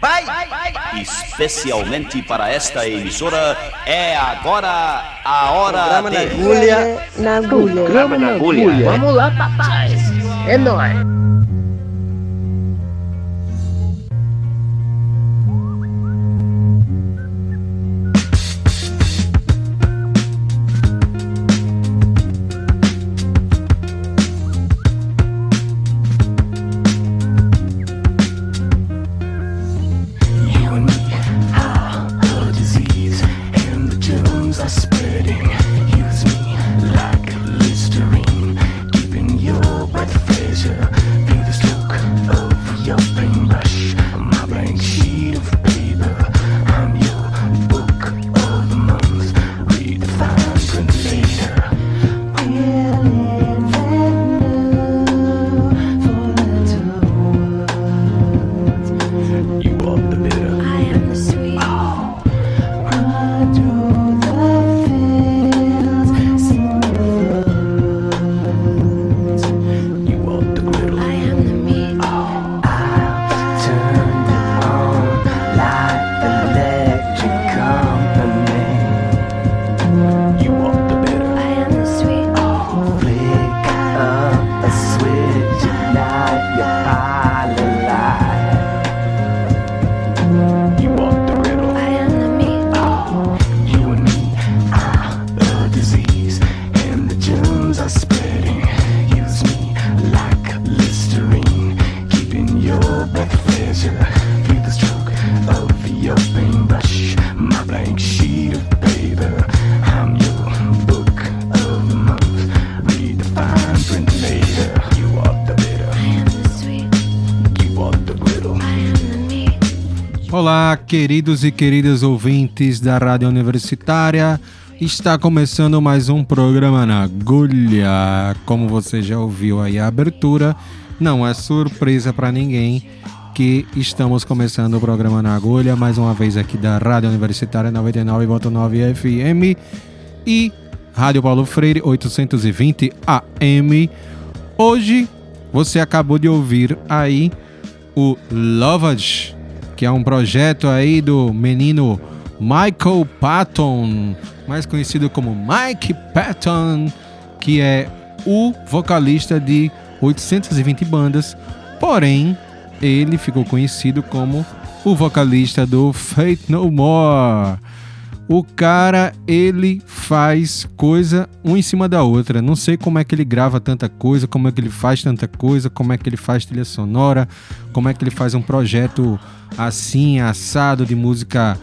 Vai! Especialmente para esta emissora, é agora a hora Programa de... na agulha. Na agulha. Programa na agulha. Vamos lá, papai. É nóis. Olá, queridos e queridas ouvintes da Rádio Universitária. Está começando mais um programa na agulha. Como você já ouviu aí a abertura, não é surpresa para ninguém que estamos começando o programa na agulha mais uma vez aqui da Rádio Universitária 99.9 FM e Rádio Paulo Freire 820 AM. Hoje você acabou de ouvir aí o Lovage, que é um projeto aí do menino Michael Patton, mais conhecido como Mike Patton, que é o vocalista de 820 bandas, porém ele ficou conhecido como o vocalista do Fate No More. O cara, ele faz coisa um em cima da outra. Não sei como é que ele grava tanta coisa, como é que ele faz tanta coisa, como é que ele faz trilha sonora, como é que ele faz um projeto assim, assado de música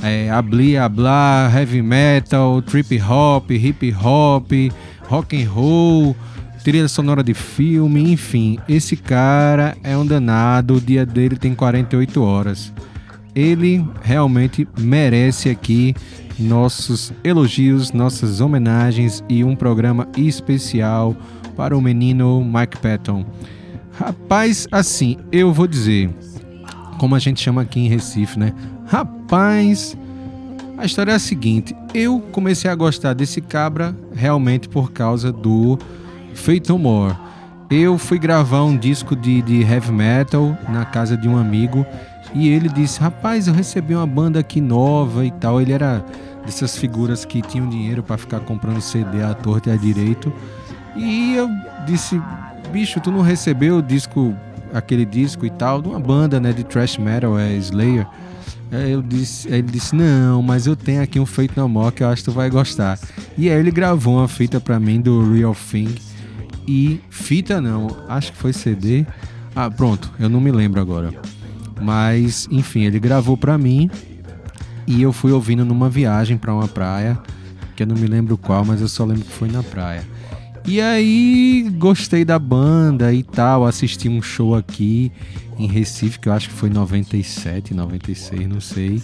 é, abli, ablá, heavy metal, trip hop, hip hop, rock and roll, trilha sonora de filme, enfim. Esse cara é um danado, o dia dele tem 48 horas ele realmente merece aqui nossos elogios, nossas homenagens e um programa especial para o menino Mike Patton. Rapaz, assim, eu vou dizer, como a gente chama aqui em Recife, né? Rapaz, a história é a seguinte: eu comecei a gostar desse cabra realmente por causa do No More. Eu fui gravar um disco de, de heavy metal na casa de um amigo e ele disse: Rapaz, eu recebi uma banda aqui nova e tal. Ele era dessas figuras que tinham dinheiro para ficar comprando CD à torta e à direito. E eu disse: Bicho, tu não recebeu o disco, aquele disco e tal, de uma banda né, de thrash metal, é Slayer. Aí eu disse, ele disse: Não, mas eu tenho aqui um Fate No More que eu acho que tu vai gostar. E aí ele gravou uma fita pra mim do Real Thing. E fita não, acho que foi CD. Ah, pronto, eu não me lembro agora. Mas, enfim, ele gravou pra mim e eu fui ouvindo numa viagem pra uma praia, que eu não me lembro qual, mas eu só lembro que foi na praia. E aí gostei da banda e tal, assisti um show aqui em Recife, que eu acho que foi 97, 96, não sei.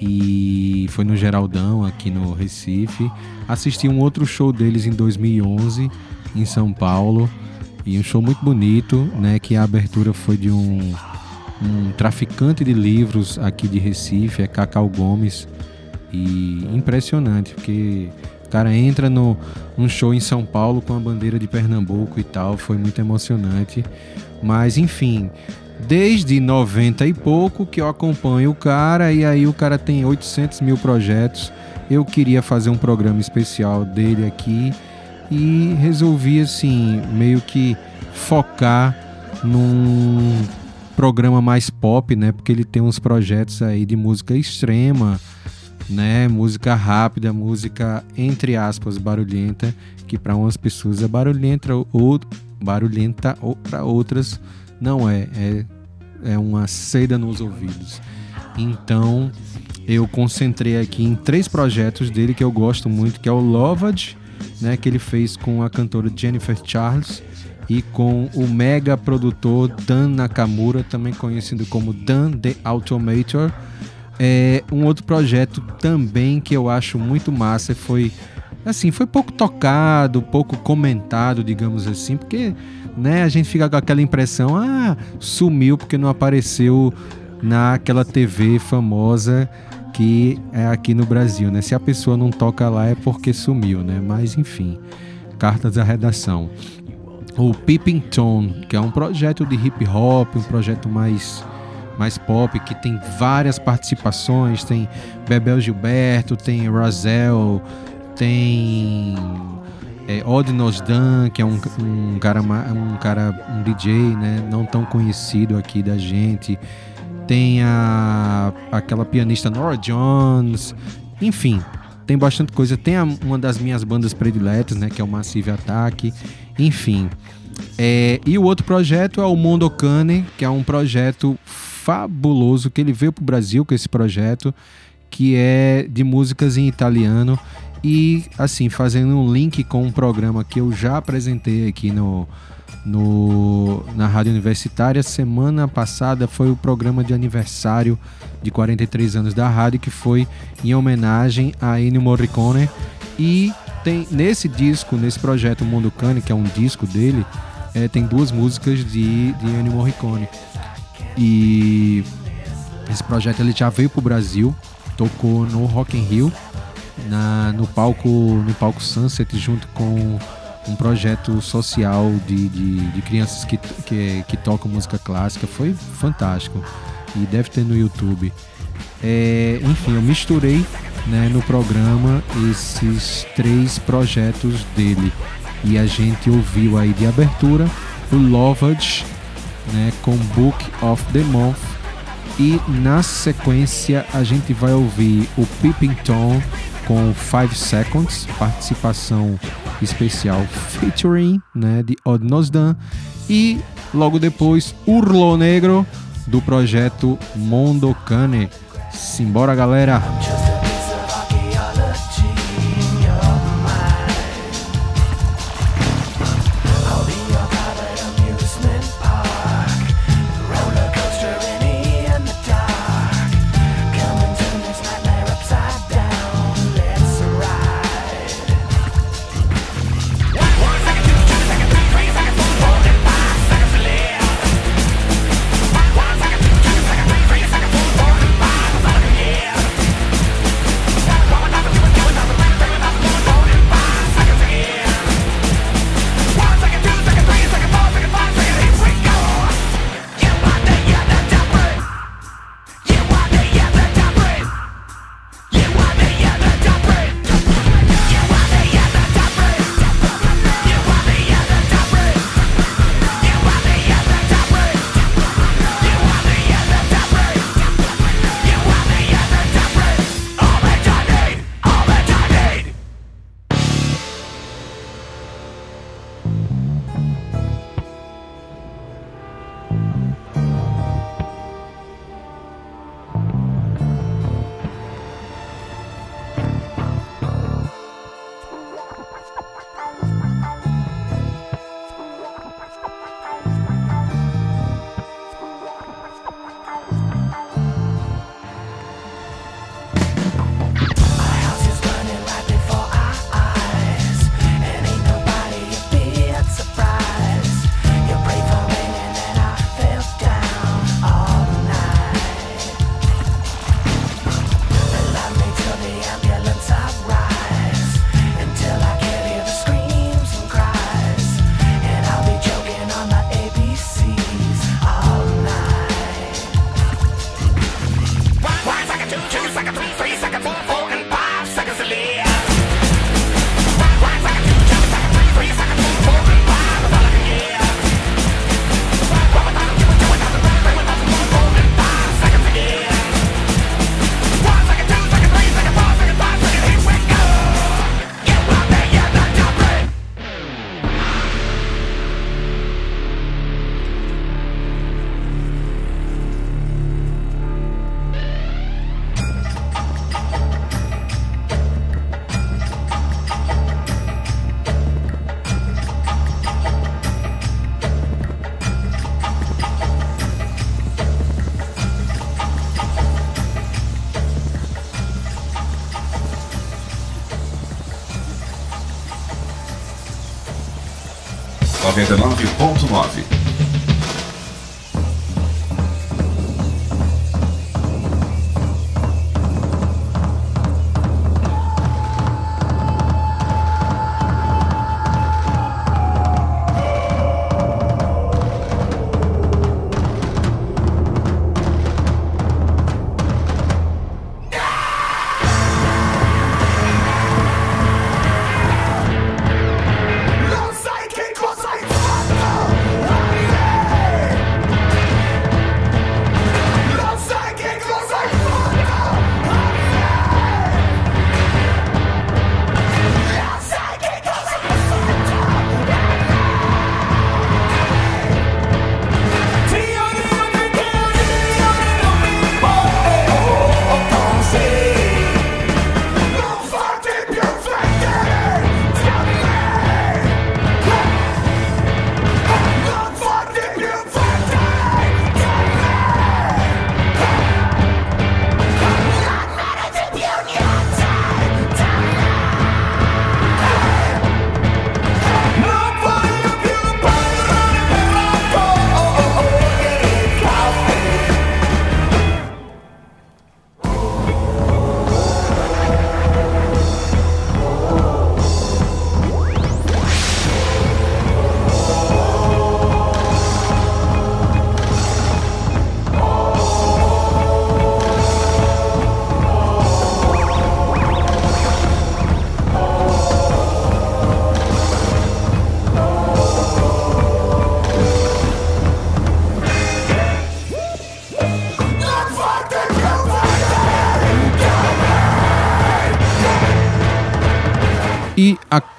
E foi no Geraldão, aqui no Recife. Assisti um outro show deles em 2011, em São Paulo. E um show muito bonito, né? Que a abertura foi de um, um traficante de livros aqui de Recife, é Cacau Gomes. E impressionante, porque o cara entra no, num show em São Paulo com a bandeira de Pernambuco e tal, foi muito emocionante. Mas enfim, desde 90 e pouco que eu acompanho o cara e aí o cara tem 800 mil projetos. Eu queria fazer um programa especial dele aqui e resolvi assim meio que focar num programa mais pop, né? Porque ele tem uns projetos aí de música extrema, né? Música rápida, música entre aspas barulhenta, que para umas pessoas é barulhenta ou barulhenta ou para outras não é, é é uma seda nos ouvidos. Então, eu concentrei aqui em três projetos dele que eu gosto muito, que é o Loved, né, que ele fez com a cantora Jennifer Charles e com o mega produtor Dan Nakamura, também conhecido como Dan The Automator. É, um outro projeto também que eu acho muito massa foi assim, foi pouco tocado, pouco comentado, digamos assim, porque né, a gente fica com aquela impressão, ah, sumiu porque não apareceu naquela TV famosa que é aqui no Brasil, né? Se a pessoa não toca lá é porque sumiu, né? Mas enfim, cartas da redação. O Peeping Tone, que é um projeto de hip hop, um projeto mais mais pop, que tem várias participações, tem Bebel Gilberto, tem Razel, tem é, Odd Nosdan, que é um, um, cara, um cara, um DJ, né, não tão conhecido aqui da gente. Tem a, aquela pianista Nora Jones, enfim, tem bastante coisa. Tem a, uma das minhas bandas prediletas, né, que é o Massive Attack, enfim. É, e o outro projeto é o Mondocane, que é um projeto fabuloso, que ele veio para o Brasil com esse projeto, que é de músicas em italiano e assim, fazendo um link com um programa que eu já apresentei aqui no, no, na Rádio Universitária. Semana passada foi o programa de aniversário de 43 anos da rádio, que foi em homenagem a Ennio Morricone. E tem nesse disco, nesse projeto Mundo Cane, que é um disco dele, é, tem duas músicas de, de Ennio Morricone. E esse projeto ele já veio para o Brasil, tocou no Rock in Rio na, no palco no palco Sunset junto com um projeto social de, de, de crianças que, que, que, tocam música clássica. Foi fantástico. E deve ter no YouTube. É, enfim, eu misturei né, no programa esses três projetos dele. E a gente ouviu aí de abertura o Lovage né, com Book of the Month. E na sequência a gente vai ouvir o Peeping Tom com 5 Seconds, participação especial featuring né, de Odd Nosdan e logo depois Urlo Negro do projeto Mondocane. Simbora galera! 99.9.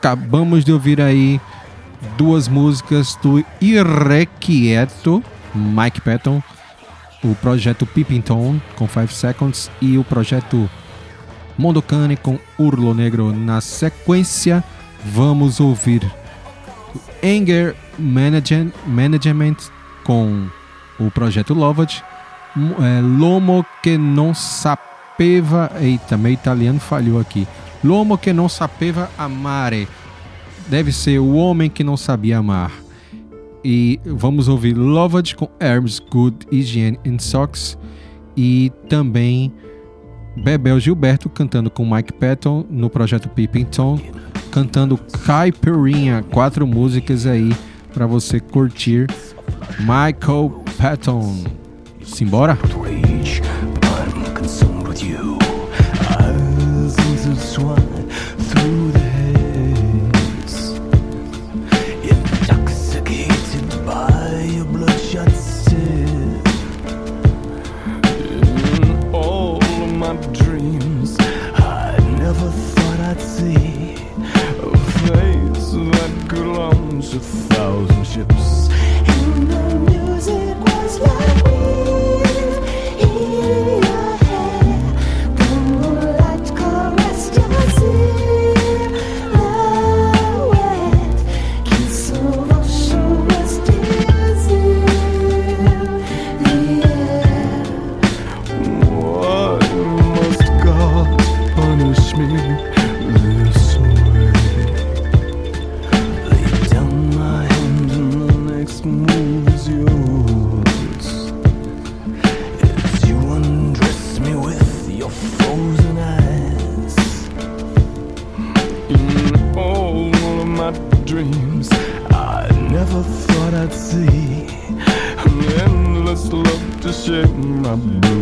acabamos de ouvir aí duas músicas do Irrequieto, Mike Patton, o projeto Pippington com 5 Seconds e o projeto Mondocane com Urlo Negro. Na sequência, vamos ouvir Anger Management, com o projeto M- é, Lomo que non sapeva, eita, meu italiano falhou aqui. L'uomo que non sapeva amare. Deve ser o homem que não sabia amar. E vamos ouvir Loved com Herbs Good Hygiene and Socks e também Bebel Gilberto cantando com Mike Patton no projeto Pippington, cantando Caipirinha, quatro músicas aí para você curtir. Michael Patton. Simbora? Love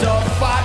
male che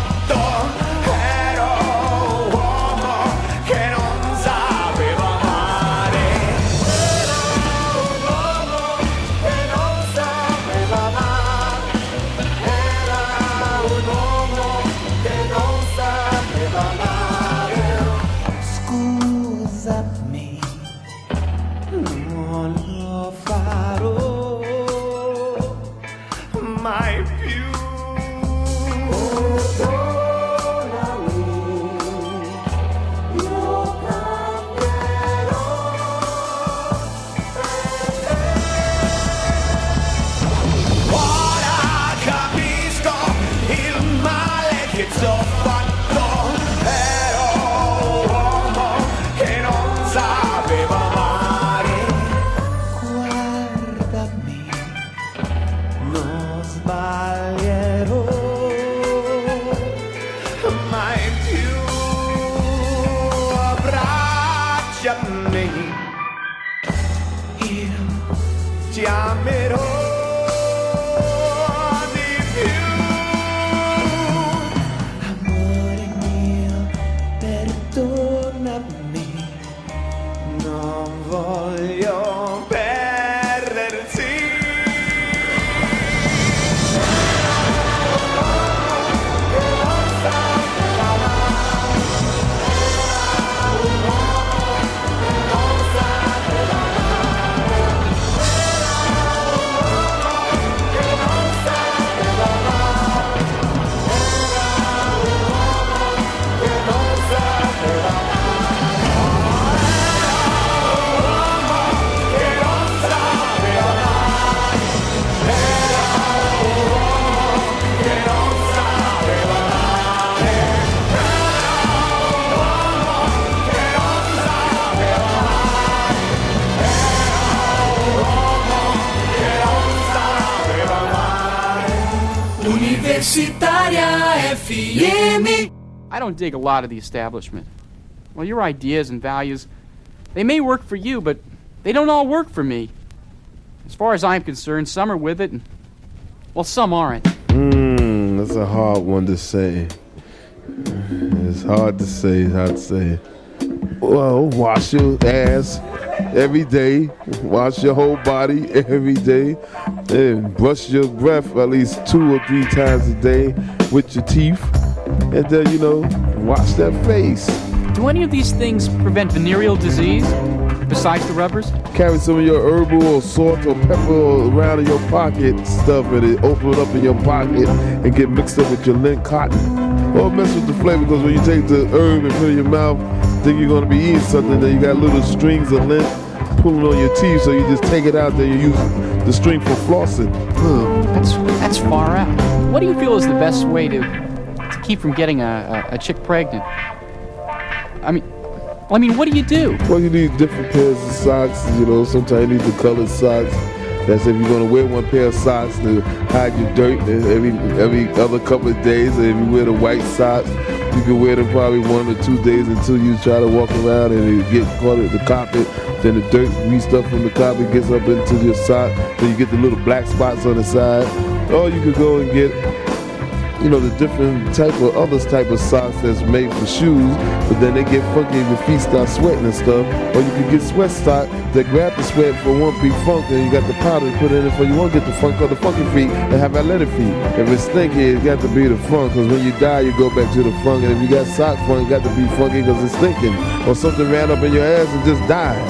I don't dig a lot of the establishment. Well, your ideas and values, they may work for you, but they don't all work for me. As far as I'm concerned, some are with it, and, well, some aren't. Mm, that's a hard one to say. It's hard to say. Hard to say. Well, wash your ass every day. Wash your whole body every day. And brush your breath at least two or three times a day with your teeth. And then, you know, wash that face. Do any of these things prevent venereal disease, besides the rubbers? Carry some of your herbal or salt or pepper around in your pocket stuff and it open it up in your pocket and get mixed up with your lint cotton. Or mess with the flavor because when you take the herb and put it in your mouth, think you're gonna be eating something, then you got little strings of lint pulling on your teeth, so you just take it out there, you use the string for flossing. That's that's far out. What do you feel is the best way to keep from getting a, a, a chick pregnant? I mean, I mean, what do you do? Well, you need different pairs of socks. You know, sometimes you need the colored socks. That's if you're gonna wear one pair of socks to hide your dirt every every other couple of days. If you wear the white socks, you can wear them probably one or two days until you try to walk around and it get caught in the carpet. Then the dirt, wee stuff from the carpet gets up into your sock. Then you get the little black spots on the side. Or you could go and get you know, the different type of other type of socks that's made for shoes, but then they get funky if your feet start sweating and stuff. Or you can get sweat sock that grab the sweat for one feet funk and you got the powder to put in it for you won't get the funk or the funky feet and have athletic feet. If it's stinky, it's got to be the funk because when you die, you go back to the funk. And if you got sock funk, got to be funky because it's stinking. Or something ran up in your ass and just died.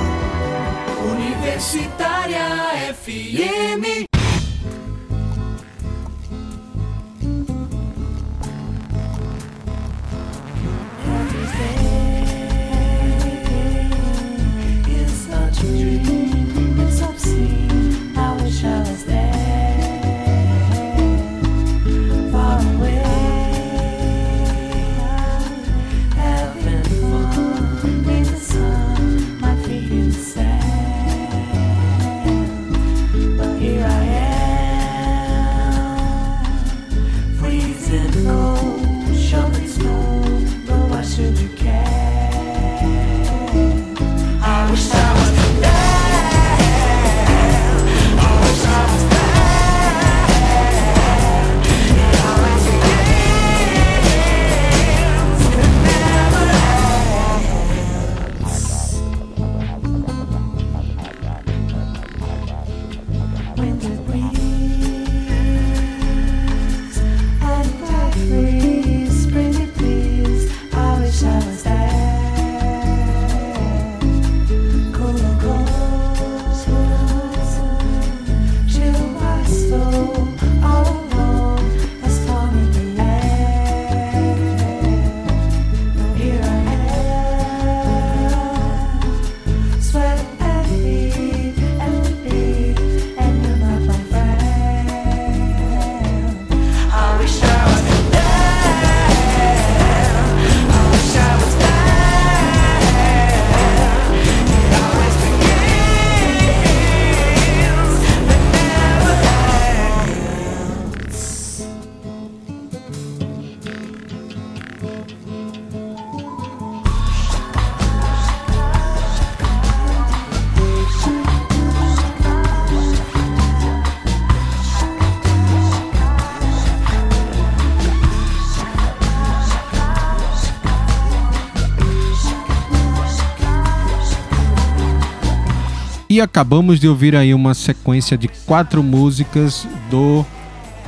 Universitária FM. E acabamos de ouvir aí uma sequência de quatro músicas do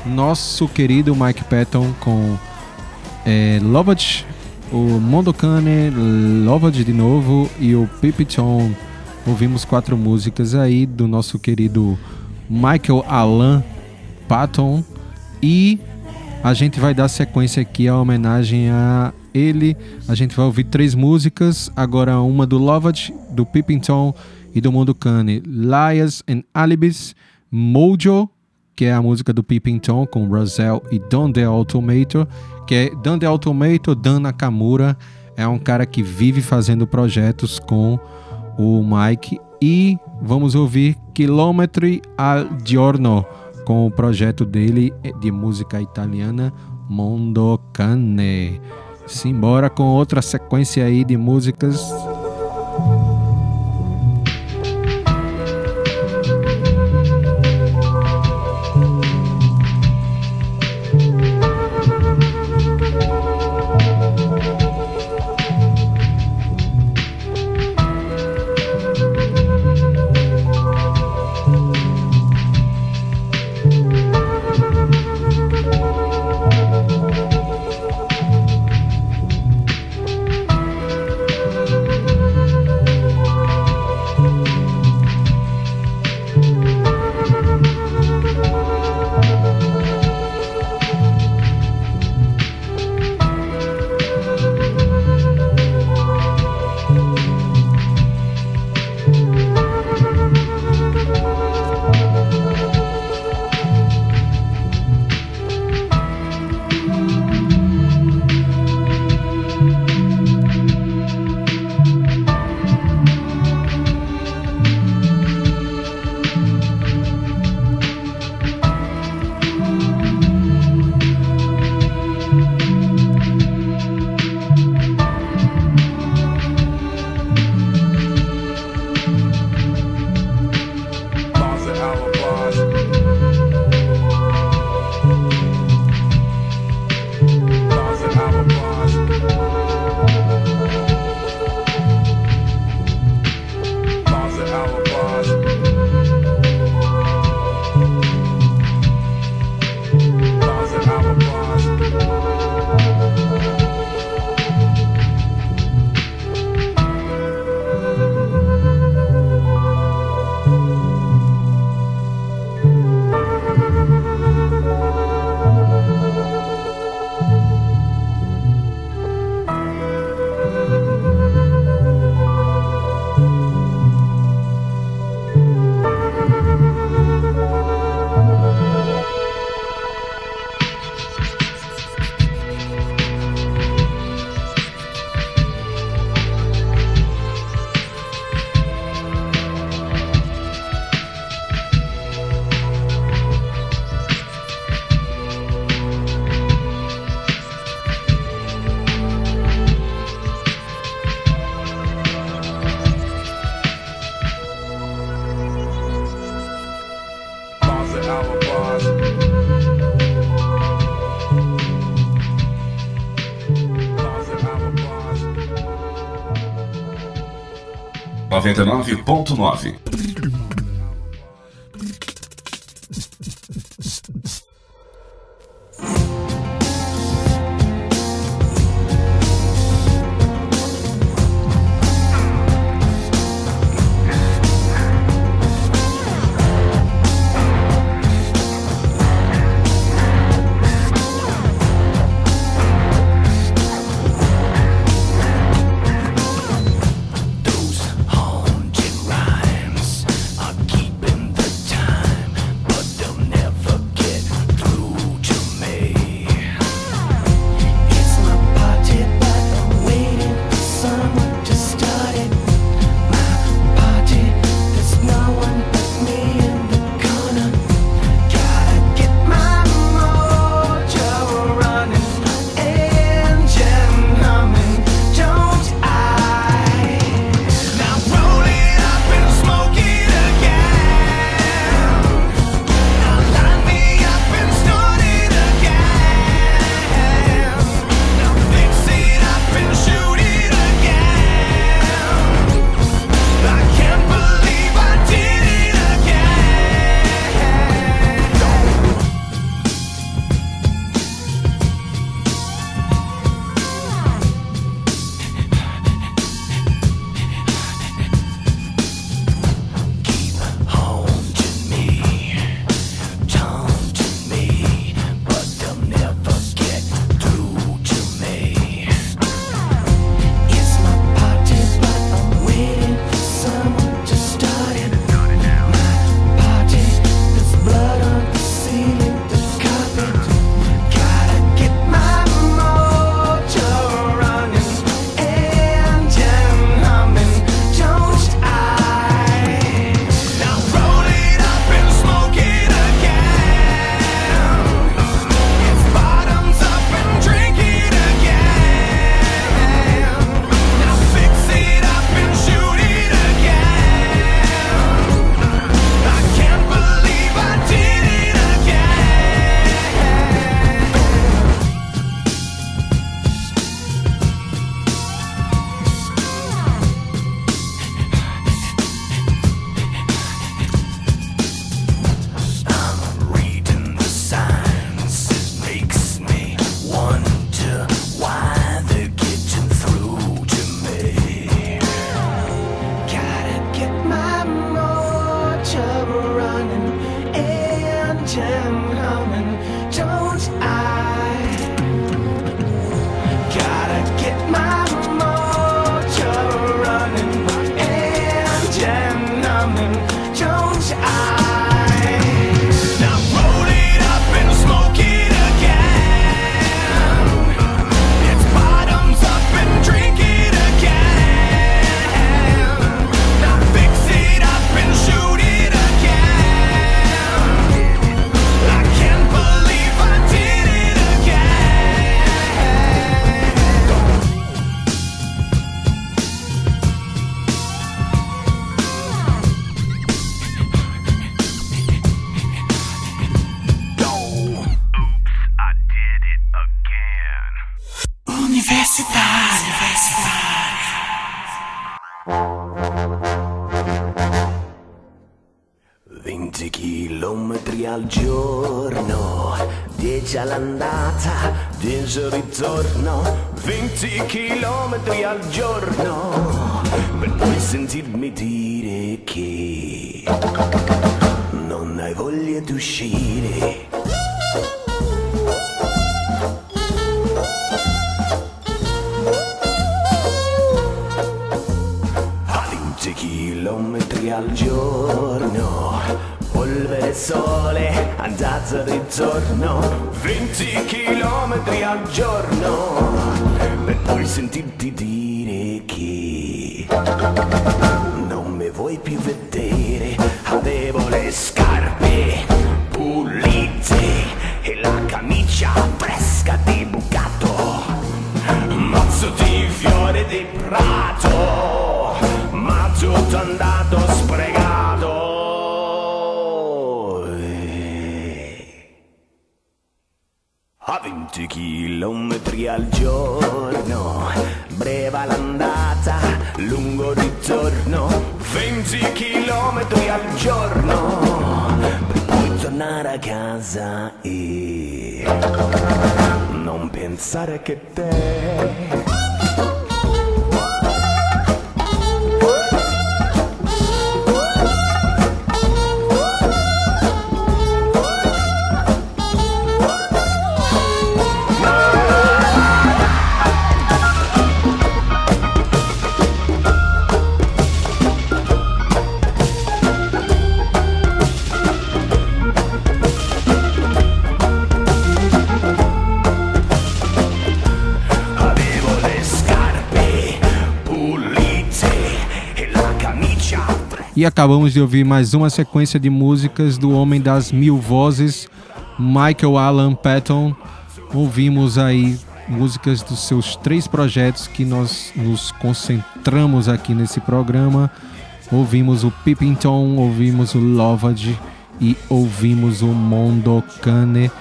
nosso querido Mike Patton com é, o Mondokane, Lovage de novo e o Pipiton. Ouvimos quatro músicas aí do nosso querido Michael Alan Patton e a gente vai dar sequência aqui a homenagem a ele. A gente vai ouvir três músicas, agora uma do Lovage, do Pippington e do Mundo Cane, Liars and Alibis, Mojo, que é a música do Pippington com Roselle e Don The Automator, que é Don The Automator, Dan Nakamura, é um cara que vive fazendo projetos com o Mike e vamos ouvir Chilometri al Giorno com o projeto dele de música italiana Mondo Cane. Simbora com outra sequência aí de músicas. 99.9. gem pensare che te E acabamos de ouvir mais uma sequência de músicas do Homem das Mil Vozes, Michael Alan Patton. Ouvimos aí músicas dos seus três projetos que nós nos concentramos aqui nesse programa. Ouvimos o Pippington, ouvimos o Lovage e ouvimos o Mondokane.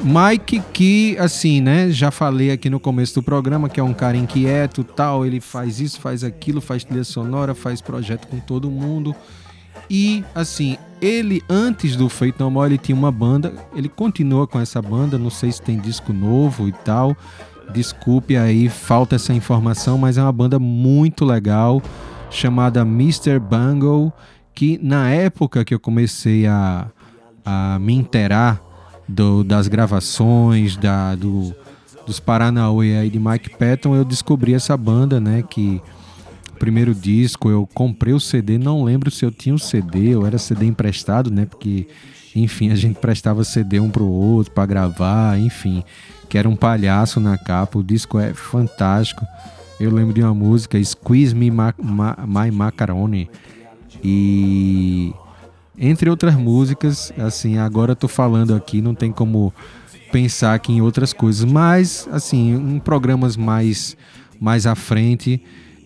Mike, que assim, né? Já falei aqui no começo do programa que é um cara inquieto, tal. Ele faz isso, faz aquilo, faz trilha sonora, faz projeto com todo mundo. E assim, ele antes do Feito No More, ele tinha uma banda. Ele continua com essa banda. Não sei se tem disco novo e tal. Desculpe aí, falta essa informação, mas é uma banda muito legal chamada Mr. Bungle, que na época que eu comecei a, a me inteirar do- das gravações, da, do, dos Paranauê aí de Mike Patton, eu descobri essa banda, né? Que primeiro disco eu comprei o CD, não lembro se eu tinha o CD ou era CD emprestado, né? Porque, enfim, a gente prestava CD um pro outro para gravar, enfim, que era um palhaço na capa. O disco é fantástico. Eu lembro de uma música, Squeeze Me Ma- Ma- My Macaroni. E entre outras músicas, assim, agora eu tô falando aqui, não tem como pensar aqui em outras coisas, mas assim, em programas mais mais à frente,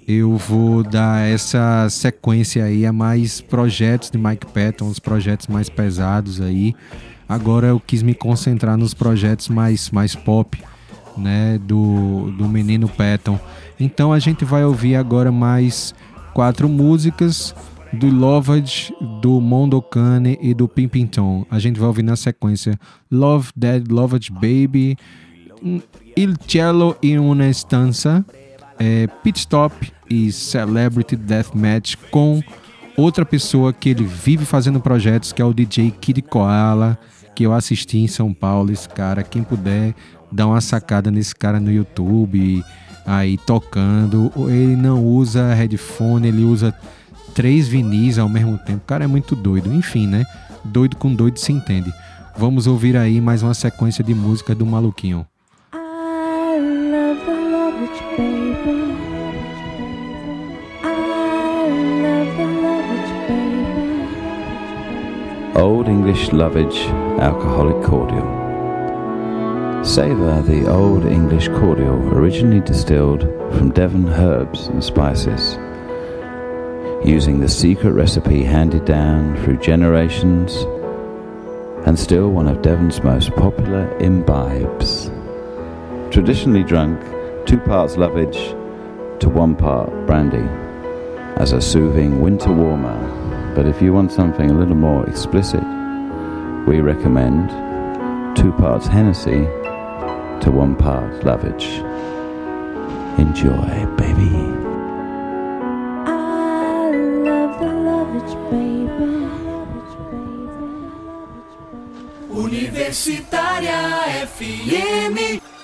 eu vou dar essa sequência aí a mais projetos de Mike Patton, os projetos mais pesados aí. Agora eu quis me concentrar nos projetos mais mais pop, né, do, do menino Patton. Então a gente vai ouvir agora mais quatro músicas do Lovage, do Mondokane e do Pimpington. A gente vai ouvir na sequência Love Dead Lovage Baby, Il Cielo in una Stanza, é, Pit Stop e Celebrity Deathmatch com outra pessoa que ele vive fazendo projetos, que é o DJ Kid Koala, que eu assisti em São Paulo. Esse cara, quem puder dar uma sacada nesse cara no YouTube, aí tocando. Ele não usa headphone, ele usa três vinis ao mesmo tempo. O cara é muito doido. Enfim, né? Doido com doido se entende. Vamos ouvir aí mais uma sequência de música do maluquinho. Old English Lovage Alcoholic Cordial. Savour the Old English Cordial, originally distilled from Devon herbs and spices, using the secret recipe handed down through generations, and still one of Devon's most popular imbibes. Traditionally drunk two parts lovage to one part brandy as a soothing winter warmer. But if you want something a little more explicit, we recommend two parts Hennessy to one part Lovage. Enjoy, baby. Universitária FM.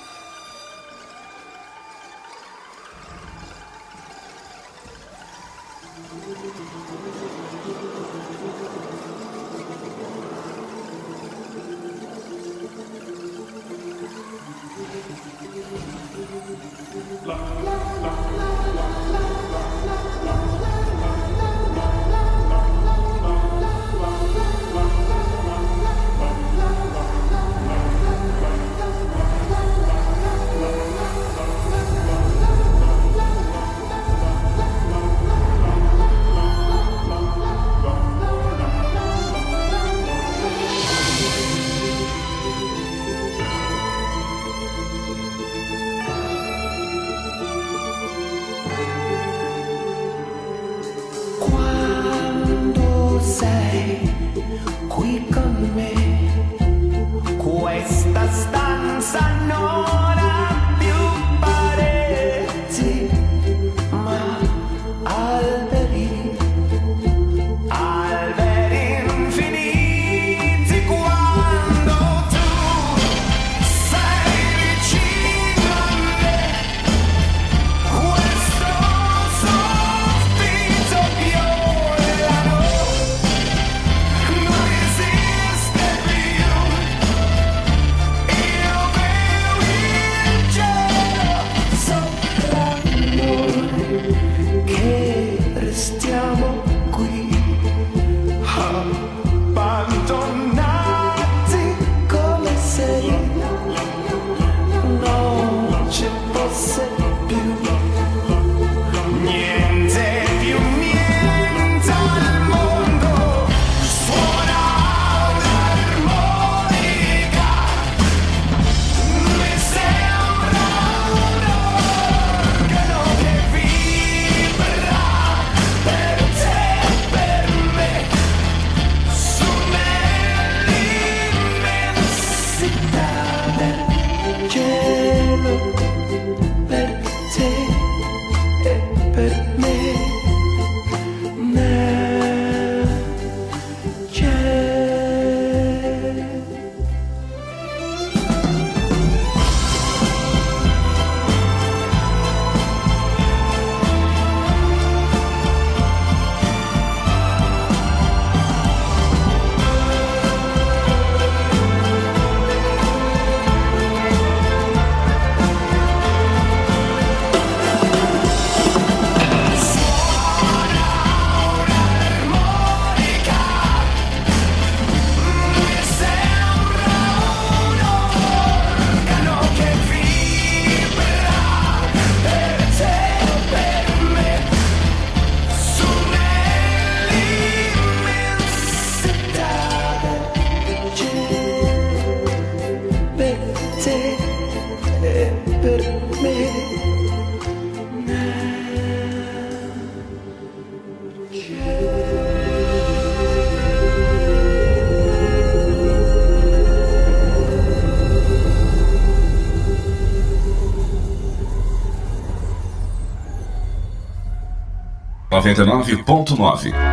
99.9.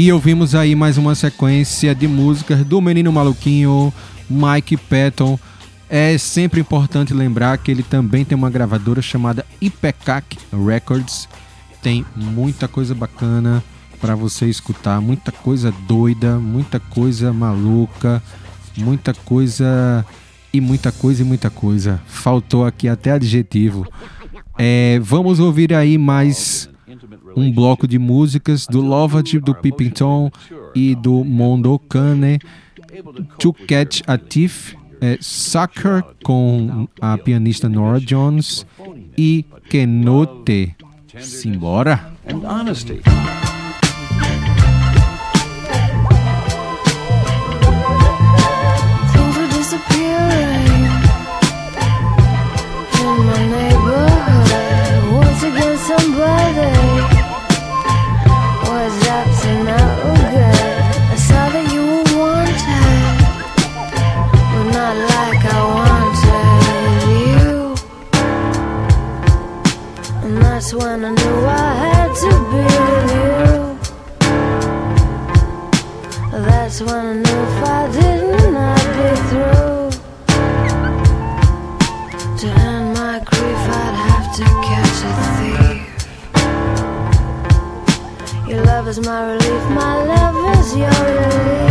E ouvimos aí mais uma sequência de músicas do Menino Maluquinho, Mike Patton. É sempre importante lembrar que ele também tem uma gravadora chamada Ipecac Records. Tem muita coisa bacana para você escutar, muita coisa doida, muita coisa maluca, muita coisa e muita coisa e muita coisa. Faltou aqui até adjetivo. É, vamos ouvir aí mais um bloco de músicas do Lovett, do Pippington e do Mondo Cane. To Catch a Thief, é, Sucker com a pianista Nora Jones e Kenote. Simbora! and honesty. When I knew I had to be you. That's when I knew if I didn't, I'd be through. To end my grief, I'd have to catch a thief. Your love is my relief, my love is your relief.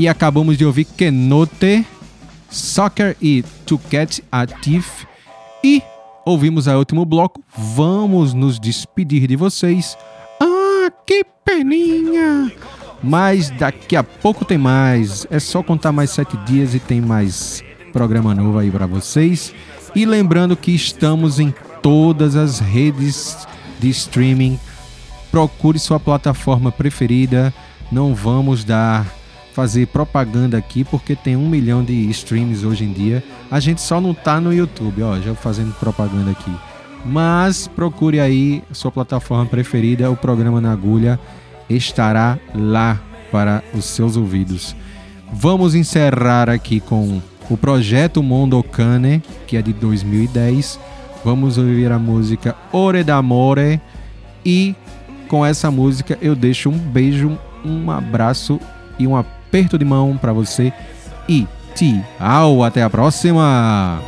E acabamos de ouvir Kenote, Soccer e To Get a Thief. E ouvimos a último bloco. Vamos nos despedir de vocês. Ah, que peninha! Mas daqui a pouco tem mais. É só contar mais sete dias e tem mais programa novo aí para vocês. E lembrando que estamos em todas as redes de streaming. Procure sua plataforma preferida. Não vamos dar fazer propaganda aqui porque tem um milhão de streams hoje em dia. A gente só não tá no YouTube, ó, já fazendo propaganda aqui. Mas procure aí sua plataforma preferida, o programa na agulha estará lá para os seus ouvidos. Vamos encerrar aqui com o projeto Mondokane, que é de 2010. Vamos ouvir a música Ore d'Amore e com essa música eu deixo um beijo, um abraço e um aperto de mão para você e tchau, até a próxima.